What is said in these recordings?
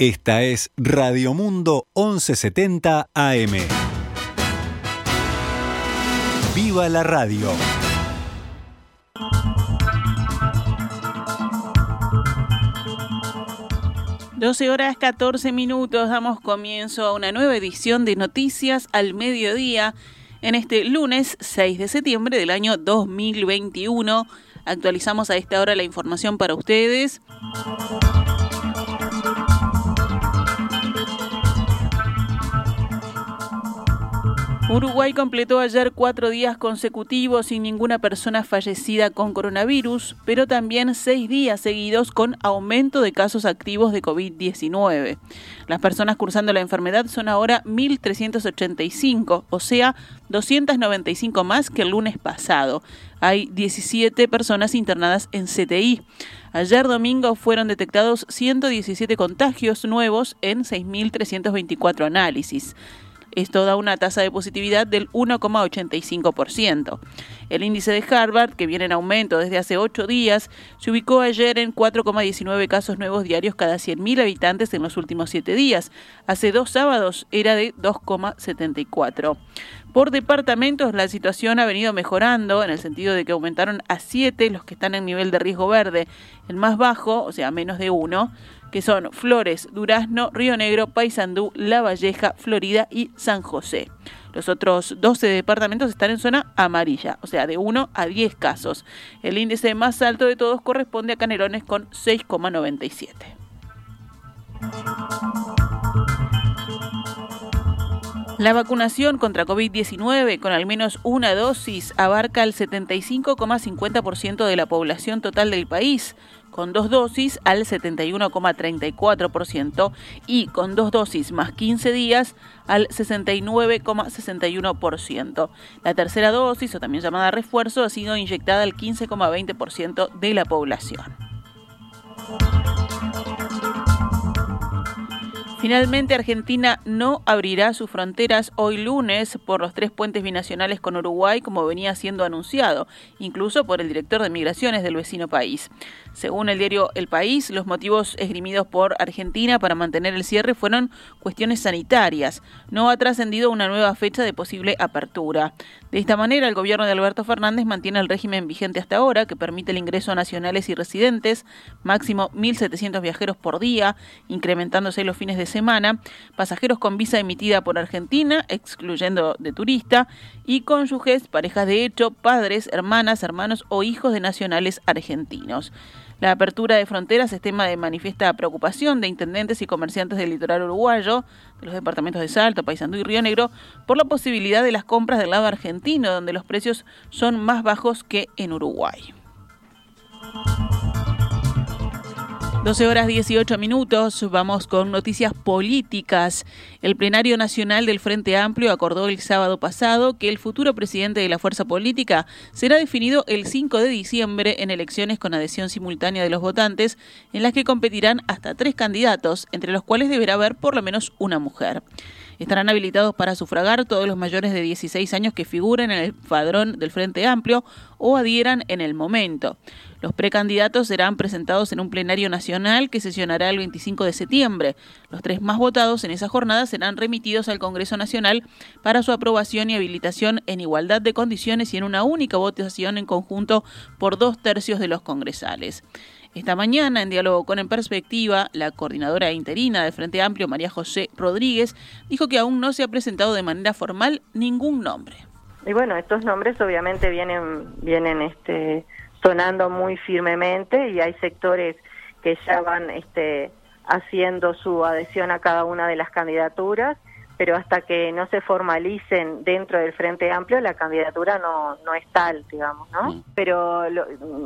Esta es Radio Mundo 1170 AM. ¡Viva la radio! Doce horas 14 minutos, damos comienzo a una nueva edición de Noticias al Mediodía en este lunes 6 de septiembre del año 2021. Actualizamos a esta hora la información para ustedes. Uruguay completó ayer cuatro días consecutivos sin ninguna persona fallecida con coronavirus, pero también seis días seguidos con aumento de casos activos de COVID-19. Las personas cursando la enfermedad son ahora 1.385, o sea, 295 más que el lunes pasado. Hay 17 personas internadas en CTI. Ayer domingo fueron detectados 117 contagios nuevos en 6.324 análisis. Esto da una tasa de positividad del 1,85%. El índice de Harvard, que viene en aumento desde hace ocho días, se ubicó ayer en 4,19 casos nuevos diarios cada 100.000 habitantes en los últimos siete días. Hace dos sábados era de 2,74. Por departamentos, la situación ha venido mejorando en el sentido de que aumentaron a 7 los que están en nivel de riesgo verde. El más bajo, o sea, menos de 1, que son Flores, Durazno, Río Negro, Paysandú, La Valleja, Florida y San José. Los otros 12 departamentos están en zona amarilla, o sea, de 1 a 10 casos. El índice más alto de todos corresponde a Canelones con 6,97. La vacunación contra COVID-19 con al menos una dosis abarca el 75,50% de la población total del país, con dos dosis al 71,34% y con dos dosis más 15 días al 69,61%. La tercera dosis, o también llamada refuerzo, ha sido inyectada al 15,20% de la población. Finalmente, Argentina no abrirá sus fronteras hoy lunes por los tres puentes binacionales con Uruguay, como venía siendo anunciado, incluso por el director de Migraciones del vecino país. Según el diario El País, los motivos esgrimidos por Argentina para mantener el cierre fueron cuestiones sanitarias. No ha trascendido una nueva fecha de posible apertura. De esta manera, el gobierno de Alberto Fernández mantiene el régimen vigente hasta ahora, que permite el ingreso a nacionales y residentes, máximo 1.700 viajeros por día, incrementándose los fines de semana, pasajeros con visa emitida por Argentina, excluyendo de turista, y cónyuges, parejas de hecho, padres, hermanas, hermanos o hijos de nacionales argentinos. La apertura de fronteras es tema de manifiesta preocupación de intendentes y comerciantes del litoral uruguayo, de los departamentos de Salto, Paysandú y Río Negro, por la posibilidad de las compras del lado argentino, donde los precios son más bajos que en Uruguay. 12 horas 18 minutos, vamos con noticias políticas. El plenario nacional del Frente Amplio acordó el sábado pasado que el futuro presidente de la fuerza política será definido el 5 de diciembre en elecciones con adhesión simultánea de los votantes, en las que competirán hasta tres candidatos, entre los cuales deberá haber por lo menos una mujer. Estarán habilitados para sufragar todos los mayores de 16 años que figuren en el padrón del Frente Amplio o adhieran en el momento. Los precandidatos serán presentados en un plenario nacional que sesionará el 25 de septiembre. Los tres más votados en esa jornada serán remitidos al Congreso Nacional para su aprobación y habilitación en igualdad de condiciones y en una única votación en conjunto por dos tercios de los congresales. Esta mañana, en diálogo con En Perspectiva, la coordinadora interina del Frente Amplio, María José Rodríguez, dijo que aún no se ha presentado de manera formal ningún nombre. Y bueno, estos nombres obviamente vienen, vienen este, sonando muy firmemente y hay sectores que ya van este, haciendo su adhesión a cada una de las candidaturas pero hasta que no se formalicen dentro del Frente Amplio, la candidatura no, no es tal, digamos, ¿no? Mm. Pero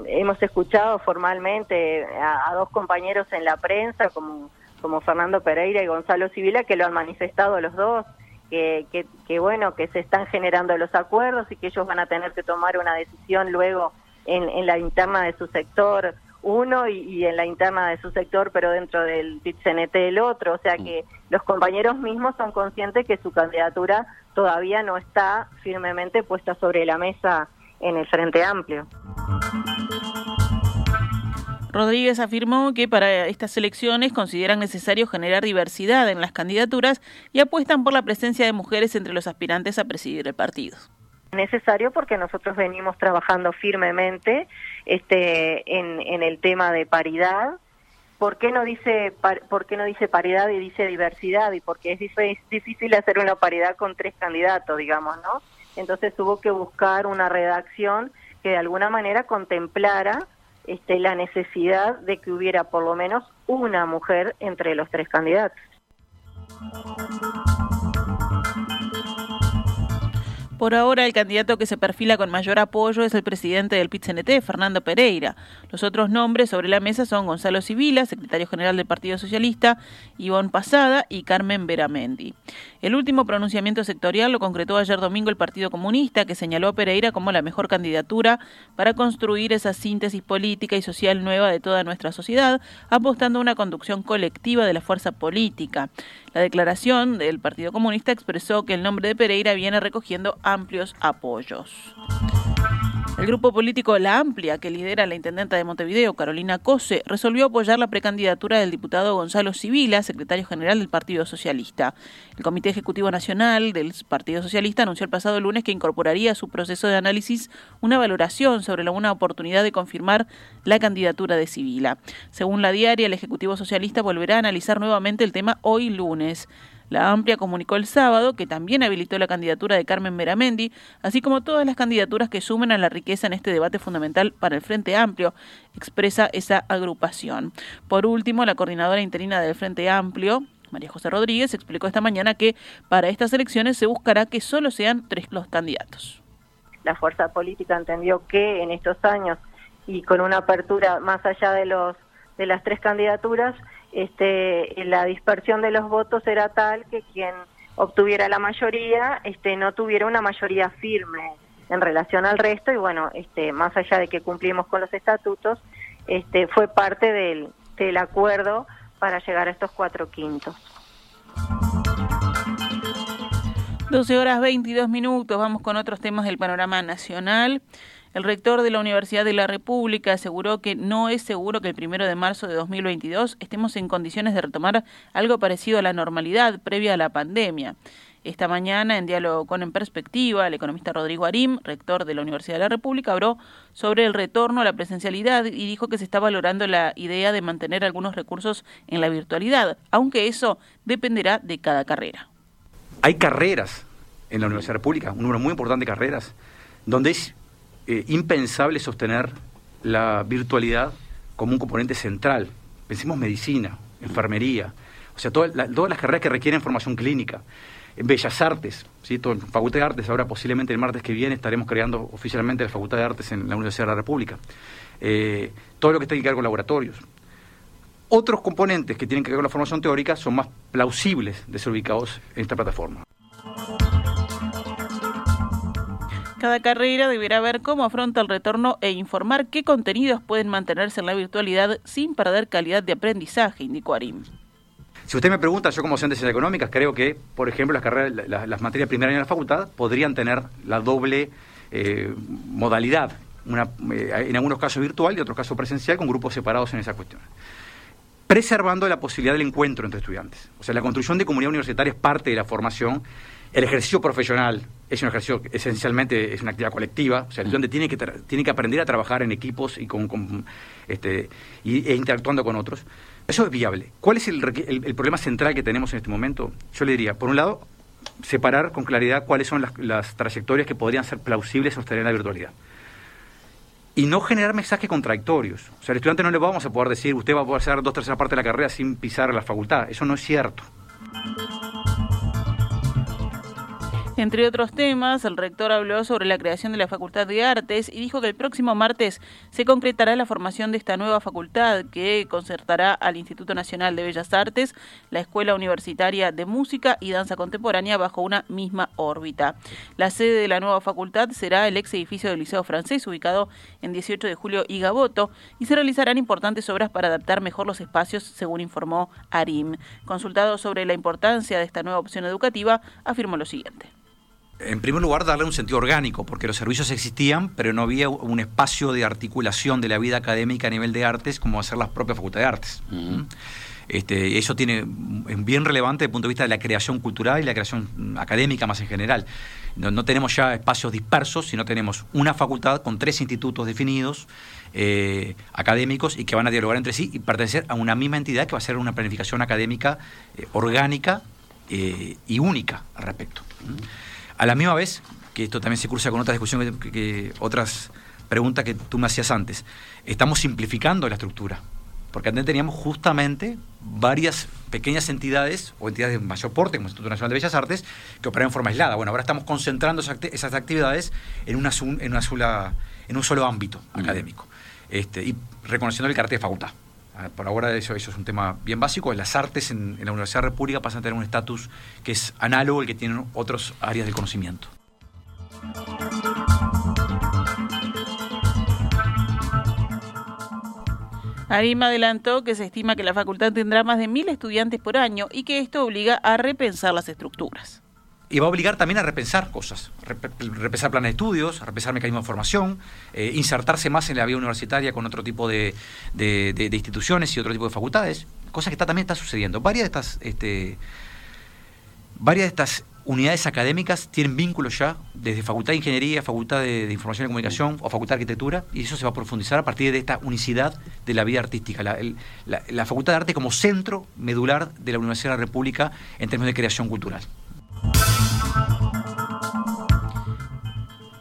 hemos escuchado formalmente a, dos compañeros en la prensa, como, como Fernando Pereira y Gonzalo Civila, que lo han manifestado los dos, que, que, que, bueno, que se están generando los acuerdos y que ellos van a tener que tomar una decisión luego en, en la interna de su sector uno y, en la interna de su sector, pero dentro del PIT-CNT el otro. O sea que los compañeros mismos son conscientes que su candidatura todavía no está firmemente puesta sobre la mesa en el Frente Amplio. Rodríguez afirmó que para estas elecciones consideran necesario generar diversidad en las candidaturas y apuestan por la presencia de mujeres entre los aspirantes a presidir el partido necesario porque nosotros venimos trabajando firmemente este en, en el tema de paridad ¿Por qué no dice por qué no dice paridad y dice diversidad? Y porque es difícil hacer una paridad con tres candidatos, digamos, ¿no? Entonces hubo que buscar una redacción que de alguna manera contemplara este, la necesidad de que hubiera por lo menos una mujer entre los tres candidatos. Por ahora, el candidato que se perfila con mayor apoyo es el presidente del pit Fernando Pereira. Los otros nombres sobre la mesa son Gonzalo Civila, secretario general del Partido Socialista, Ivonne Pasada y Carmen Veramendi. El último pronunciamiento sectorial lo concretó ayer domingo el Partido Comunista, que señaló a Pereira como la mejor candidatura para construir esa síntesis política y social nueva de toda nuestra sociedad, apostando a una conducción colectiva de la fuerza política. La declaración del Partido Comunista expresó que el nombre de Pereira viene recogiendo amplios apoyos. El grupo político La Amplia, que lidera la intendenta de Montevideo, Carolina Cose, resolvió apoyar la precandidatura del diputado Gonzalo Civila, secretario general del Partido Socialista. El Comité Ejecutivo Nacional del Partido Socialista anunció el pasado lunes que incorporaría a su proceso de análisis una valoración sobre la oportunidad de confirmar la candidatura de Civila. Según la diaria, el Ejecutivo Socialista volverá a analizar nuevamente el tema hoy lunes. La Amplia comunicó el sábado que también habilitó la candidatura de Carmen Meramendi, así como todas las candidaturas que sumen a la riqueza en este debate fundamental para el Frente Amplio, expresa esa agrupación. Por último, la coordinadora interina del Frente Amplio, María José Rodríguez, explicó esta mañana que para estas elecciones se buscará que solo sean tres los candidatos. La fuerza política entendió que en estos años y con una apertura más allá de los de las tres candidaturas este, la dispersión de los votos era tal que quien obtuviera la mayoría este, no tuviera una mayoría firme en relación al resto y bueno, este, más allá de que cumplimos con los estatutos, este, fue parte del, del acuerdo para llegar a estos cuatro quintos. 12 horas 22 minutos, vamos con otros temas del panorama nacional. El rector de la Universidad de la República aseguró que no es seguro que el primero de marzo de 2022 estemos en condiciones de retomar algo parecido a la normalidad previa a la pandemia. Esta mañana, en diálogo con En Perspectiva, el economista Rodrigo Arim, rector de la Universidad de la República, habló sobre el retorno a la presencialidad y dijo que se está valorando la idea de mantener algunos recursos en la virtualidad, aunque eso dependerá de cada carrera. Hay carreras en la Universidad de la República, un número muy importante de carreras, donde es eh, impensable sostener la virtualidad como un componente central. Pensemos medicina, enfermería, o sea, todas las carreras que requieren formación clínica. En Bellas Artes, ¿sí? Todo, Facultad de Artes, ahora posiblemente el martes que viene estaremos creando oficialmente la Facultad de Artes en la Universidad de la República. Eh, todo lo que tiene que ver con laboratorios. Otros componentes que tienen que ver con la formación teórica son más plausibles de ser ubicados en esta plataforma. Cada carrera deberá ver cómo afronta el retorno e informar qué contenidos pueden mantenerse en la virtualidad sin perder calidad de aprendizaje, indicó Arim. Si usted me pregunta, yo como docente de ciencias económicas, creo que, por ejemplo, las carreras, las, materias primeras en la facultad podrían tener la doble eh, modalidad, una, eh, en algunos casos virtual y en otros casos presencial, con grupos separados en esa cuestión. Preservando la posibilidad del encuentro entre estudiantes. O sea, la construcción de comunidad universitaria es parte de la formación el ejercicio profesional es un ejercicio esencialmente es una actividad colectiva, o sea, el estudiante tiene que tiene que aprender a trabajar en equipos y con, este y, e interactuando con otros. Eso es viable. ¿Cuál es el, problema central que tenemos en este momento? Yo le diría, por un lado, separar con claridad cuáles son las, trayectorias que podrían ser plausibles sostener la virtualidad. Y no generar mensajes contradictorios. O sea, al estudiante no le vamos a poder decir, usted va a poder hacer dos terceras partes de la carrera sin pisar la facultad. Eso no es cierto. Entre otros temas, el rector habló sobre la creación de la Facultad de Artes y dijo que el próximo martes se concretará la formación de esta nueva facultad que concertará al Instituto Nacional de Bellas Artes, la Escuela Universitaria de Música y Danza Contemporánea bajo una misma órbita. La sede de la nueva facultad será el ex edificio del Liceo Francés, ubicado en 18 de julio y Gaboto, y se realizarán importantes obras para adaptar mejor los espacios, según informó Arim. Consultado sobre la importancia de esta nueva opción educativa, afirmó lo siguiente En primer lugar, darle un sentido orgánico, porque los servicios existían, pero no había un espacio de articulación de la vida académica a nivel de artes como hacer las propias facultades de artes. Este, eso tiene es bien relevante desde el punto de vista de la creación cultural y la creación académica más en general. No, tenemos ya espacios dispersos, sino tenemos una facultad con tres institutos definidos, eh, académicos, y que van a dialogar entre sí y pertenecer a una misma entidad que va a ser una planificación académica eh, orgánica eh, y única al respecto. A la misma vez, que esto también se cruza con otras discusiones, que otras preguntas que tú me hacías antes, estamos simplificando la estructura porque antes teníamos justamente varias pequeñas entidades o entidades de mayor porte, como el Instituto Nacional de Bellas Artes, que operaban en forma aislada. Bueno, ahora estamos concentrando esas actividades en, una, en, una sola, en un solo ámbito académico este, y reconociendo el carácter de facultad. Por ahora eso, es un tema bien básico. Las artes en, en la Universidad República pasan a tener un estatus que es análogo al que tienen otras áreas del conocimiento. Arima adelantó que se estima que la facultad tendrá más de mil estudiantes por año y que esto obliga a repensar las estructuras. Y va a obligar también a repensar cosas, repensar planes de estudios, repensar mecanismos de formación, eh, insertarse más en la vida universitaria con otro tipo de, instituciones y otro tipo de facultades, cosa que está, también está sucediendo. Varias de estas, este, varias de estas unidades académicas tienen vínculos ya desde Facultad de Ingeniería, Facultad de, Información y Comunicación o Facultad de Arquitectura, y eso se va a profundizar a partir de esta unicidad de la vida artística, la, Facultad de Arte como centro medular de la Universidad de la República en términos de creación cultural.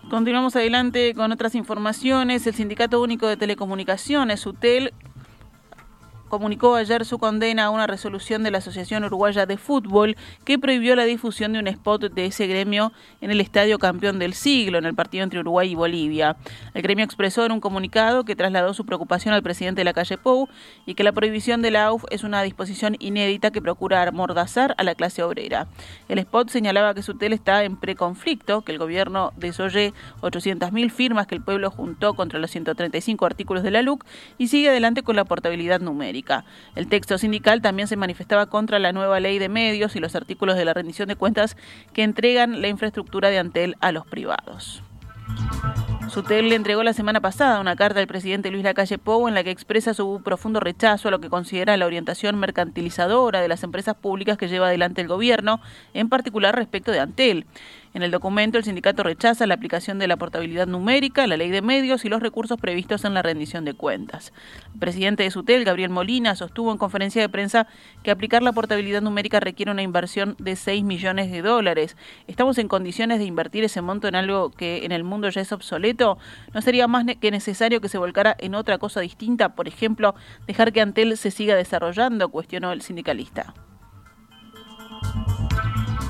Continuamos adelante con otras informaciones. El Sindicato Único de Telecomunicaciones, UTEL, comunicó ayer su condena a una resolución de la Asociación Uruguaya de Fútbol que prohibió la difusión de un spot de ese gremio en el Estadio Campeón del Siglo, en el partido entre Uruguay y Bolivia. El gremio expresó en un comunicado que trasladó su preocupación al presidente de la calle Pou y que la prohibición de la AUF es una disposición inédita que procura amordazar a la clase obrera. El spot señalaba que su tele está en preconflicto, que el gobierno desoye 800.000 firmas que el pueblo juntó contra los 135 artículos de la LUC y sigue adelante con la portabilidad numérica. El texto sindical también se manifestaba contra la nueva ley de medios y los artículos de la rendición de cuentas que entregan la infraestructura de Antel a los privados. Sutel le entregó la semana pasada una carta al presidente Luis Lacalle Pou en la que expresa su profundo rechazo a lo que considera la orientación mercantilizadora de las empresas públicas que lleva adelante el gobierno, en particular respecto de Antel. En el documento, el sindicato rechaza la aplicación de la portabilidad numérica, la ley de medios y los recursos previstos en la rendición de cuentas. El presidente de SUTEL, Gabriel Molina, sostuvo en conferencia de prensa que aplicar la portabilidad numérica requiere una inversión de 6 millones de dólares. ¿Estamos en condiciones de invertir ese monto en algo que en el mundo ya es obsoleto? ¿No sería más que necesario que se volcara en otra cosa distinta? Por ejemplo, dejar que Antel se siga desarrollando, cuestionó el sindicalista.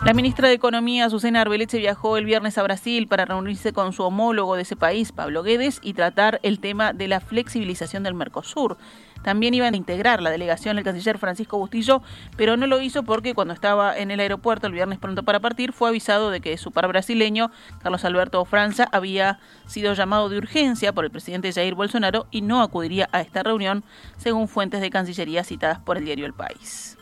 La ministra de Economía, Susana Arbeleche, viajó el viernes a Brasil para reunirse con su homólogo de ese país, Pablo Guedes, y tratar el tema de la flexibilización del Mercosur. También iban a integrar la delegación el canciller Francisco Bustillo, pero no lo hizo porque cuando estaba en el aeropuerto el viernes pronto para partir fue avisado de que su par brasileño, Carlos Alberto Franza, había sido llamado de urgencia por el presidente Jair Bolsonaro y no acudiría a esta reunión, según fuentes de Cancillería citadas por el diario El País.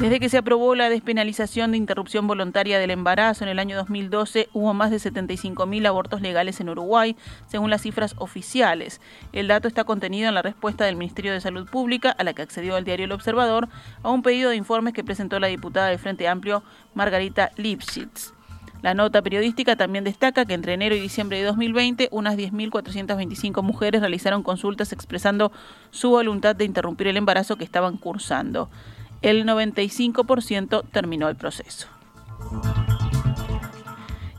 Desde que se aprobó la despenalización de interrupción voluntaria del embarazo en el año 2012, hubo más de 75.000 abortos legales en Uruguay, según las cifras oficiales. El dato está contenido en la respuesta del Ministerio de Salud Pública, a la que accedió el diario El Observador, a un pedido de informes que presentó la diputada del Frente Amplio, Margarita Lipschitz. La nota periodística también destaca que entre enero y diciembre de 2020 unas 10.425 mujeres realizaron consultas expresando su voluntad de interrumpir el embarazo que estaban cursando el 95% terminó el proceso.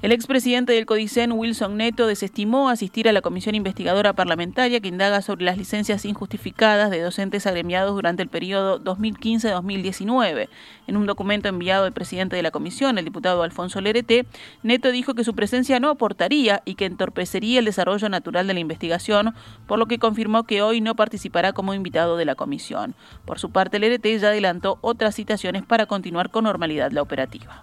El expresidente del Codicen, Wilson Neto, desestimó asistir a la comisión investigadora parlamentaria que indaga sobre las licencias injustificadas de docentes agremiados durante el periodo 2015-2019. En un documento enviado al presidente de la comisión, el diputado Alfonso Lerete, Neto dijo que su presencia no aportaría y que entorpecería el desarrollo natural de la investigación, por lo que confirmó que hoy no participará como invitado de la comisión. Por su parte, Lerete ya adelantó otras citaciones para continuar con normalidad la operativa.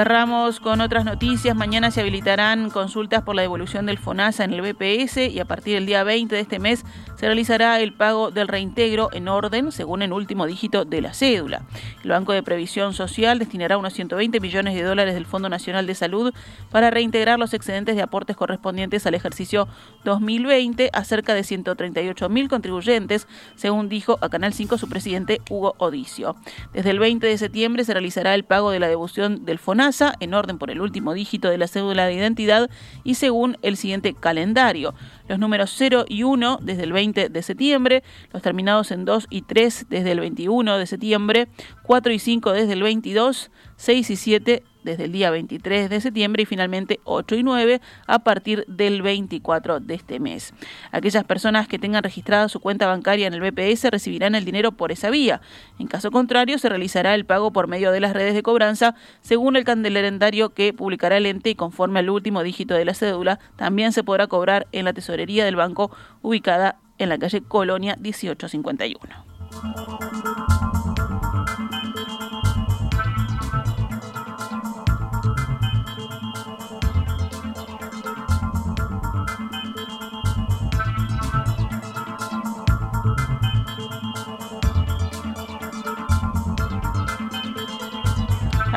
Cerramos con otras noticias. Mañana se habilitarán consultas por la devolución del FONASA en el BPS y a partir del día 20 de este mes se realizará el pago del reintegro en orden según el último dígito de la cédula. El Banco de Previsión Social destinará unos 120 millones de dólares del Fondo Nacional de Salud para reintegrar los excedentes de aportes correspondientes al ejercicio 2020 a cerca de 138 mil contribuyentes, según dijo a Canal 5 su presidente Hugo Odicio. Desde el 20 de septiembre se realizará el pago de la devolución del FONASA en orden por el último dígito de la cédula de identidad y según el siguiente calendario. Los números 0 y 1 desde el 20 de septiembre, los terminados en 2 y 3 desde el 21 de septiembre, 4 y 5 desde el 22, 6 y 7 desde el día 23 de septiembre y finalmente 8 y 9 a partir del 24 de este mes. Aquellas personas que tengan registrada su cuenta bancaria en el BPS recibirán el dinero por esa vía. En caso contrario, se realizará el pago por medio de las redes de cobranza según el calendario que publicará el ente y conforme al último dígito de la cédula, también se podrá cobrar en la tesorería del banco ubicada en la calle Colonia 1851.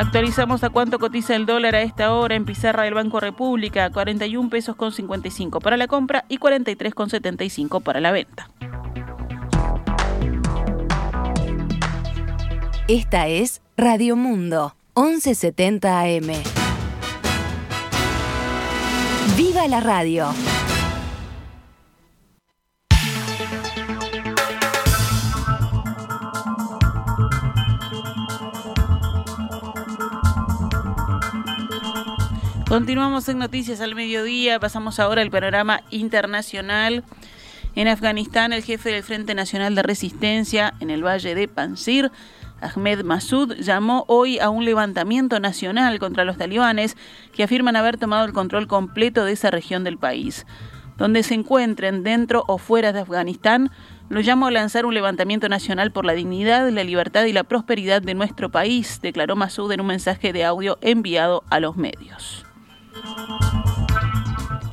Actualizamos a cuánto cotiza el dólar a esta hora en pizarra del Banco República, 41 pesos con 55 para la compra y 43 con 75 para la venta. Esta es Radio Mundo, 1170 AM. ¡Viva la radio! Continuamos en Noticias al Mediodía, pasamos ahora al panorama internacional. En Afganistán, el jefe del Frente Nacional de Resistencia en el Valle de Pansir, Ahmed Massoud, llamó hoy a un levantamiento nacional contra los talibanes que afirman haber tomado el control completo de esa región del país. Donde se encuentren dentro o fuera de Afganistán, lo llamo a lanzar un levantamiento nacional por la dignidad, la libertad y la prosperidad de nuestro país, declaró Massoud en un mensaje de audio enviado a los medios.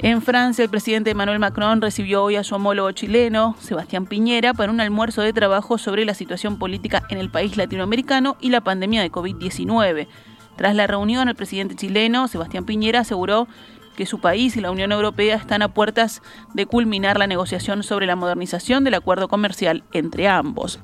En Francia, el presidente Emmanuel Macron recibió hoy a su homólogo chileno, Sebastián Piñera, para un almuerzo de trabajo sobre la situación política en el país latinoamericano y la pandemia de COVID-19. Tras la reunión, el presidente chileno, Sebastián Piñera, aseguró que su país y la Unión Europea están a puertas de culminar la negociación sobre la modernización del acuerdo comercial entre ambos.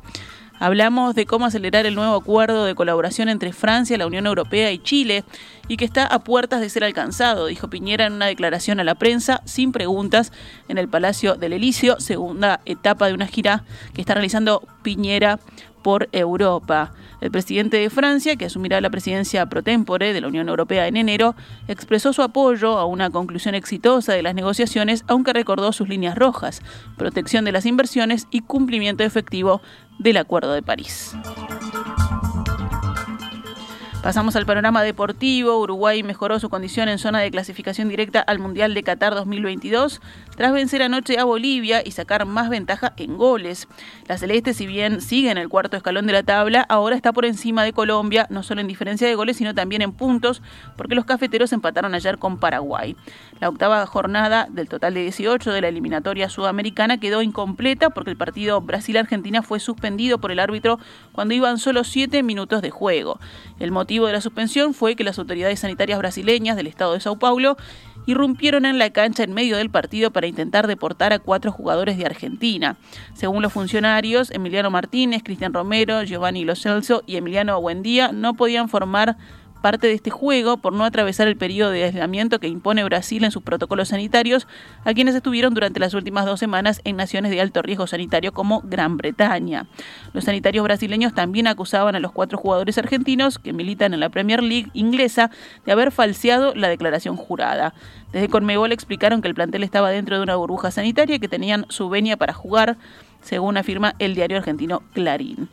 Hablamos de cómo acelerar el nuevo acuerdo de colaboración entre Francia, la Unión Europea y Chile y que está a puertas de ser alcanzado, dijo Piñera en una declaración a la prensa sin preguntas en el Palacio del Elíseo, segunda etapa de una gira que está realizando Piñera por Europa. El presidente de Francia, que asumirá la presidencia pro tempore de la Unión Europea en enero, expresó su apoyo a una conclusión exitosa de las negociaciones, aunque recordó sus líneas rojas, protección de las inversiones y cumplimiento efectivo del Acuerdo de París. Pasamos al panorama deportivo. Uruguay mejoró su condición en zona de clasificación directa al Mundial de Qatar 2022 tras vencer anoche a Bolivia y sacar más ventaja en goles. La Celeste, si bien sigue en el cuarto escalón de la tabla, ahora está por encima de Colombia, no solo en diferencia de goles, sino también en puntos, porque los cafeteros empataron ayer con Paraguay. La octava jornada del total de 18 de la eliminatoria sudamericana quedó incompleta porque el partido Brasil-Argentina fue suspendido por el árbitro cuando iban solo 7 minutos de juego. El motivo de la suspensión fue que las autoridades sanitarias brasileñas del estado de Sao Paulo irrumpieron en la cancha en medio del partido para intentar deportar a cuatro jugadores de Argentina. Según los funcionarios, Emiliano Martínez, Cristian Romero, Giovanni Lo Celso y Emiliano Buendía no podían formar parte de este juego por no atravesar el periodo de aislamiento que impone Brasil en sus protocolos sanitarios a quienes estuvieron durante las últimas dos semanas en naciones de alto riesgo sanitario como Gran Bretaña. Los sanitarios brasileños también acusaban a los cuatro jugadores argentinos que militan en la Premier League inglesa de haber falseado la declaración jurada. Desde Conmebol explicaron que el plantel estaba dentro de una burbuja sanitaria y que tenían su venia para jugar, según afirma el diario argentino Clarín.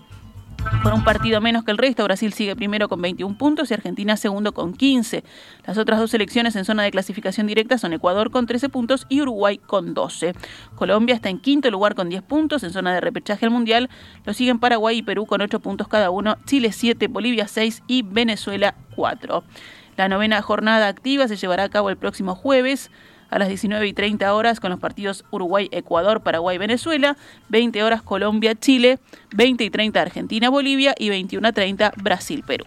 Con un partido menos que el resto, Brasil sigue primero con 21 puntos y Argentina segundo con 15. Las otras dos selecciones en zona de clasificación directa son Ecuador con 13 puntos y Uruguay con 12. Colombia está en quinto lugar con 10 puntos en zona de repechaje al Mundial. Lo siguen Paraguay y Perú con 8 puntos cada uno, Chile 7, Bolivia 6 y Venezuela 4. La novena jornada activa se llevará a cabo el próximo jueves a las 19 y 30 horas con los partidos Uruguay-Ecuador, Paraguay-Venezuela, 20 horas Colombia-Chile, 20 y 30 Argentina-Bolivia y 21 a 30 Brasil-Perú.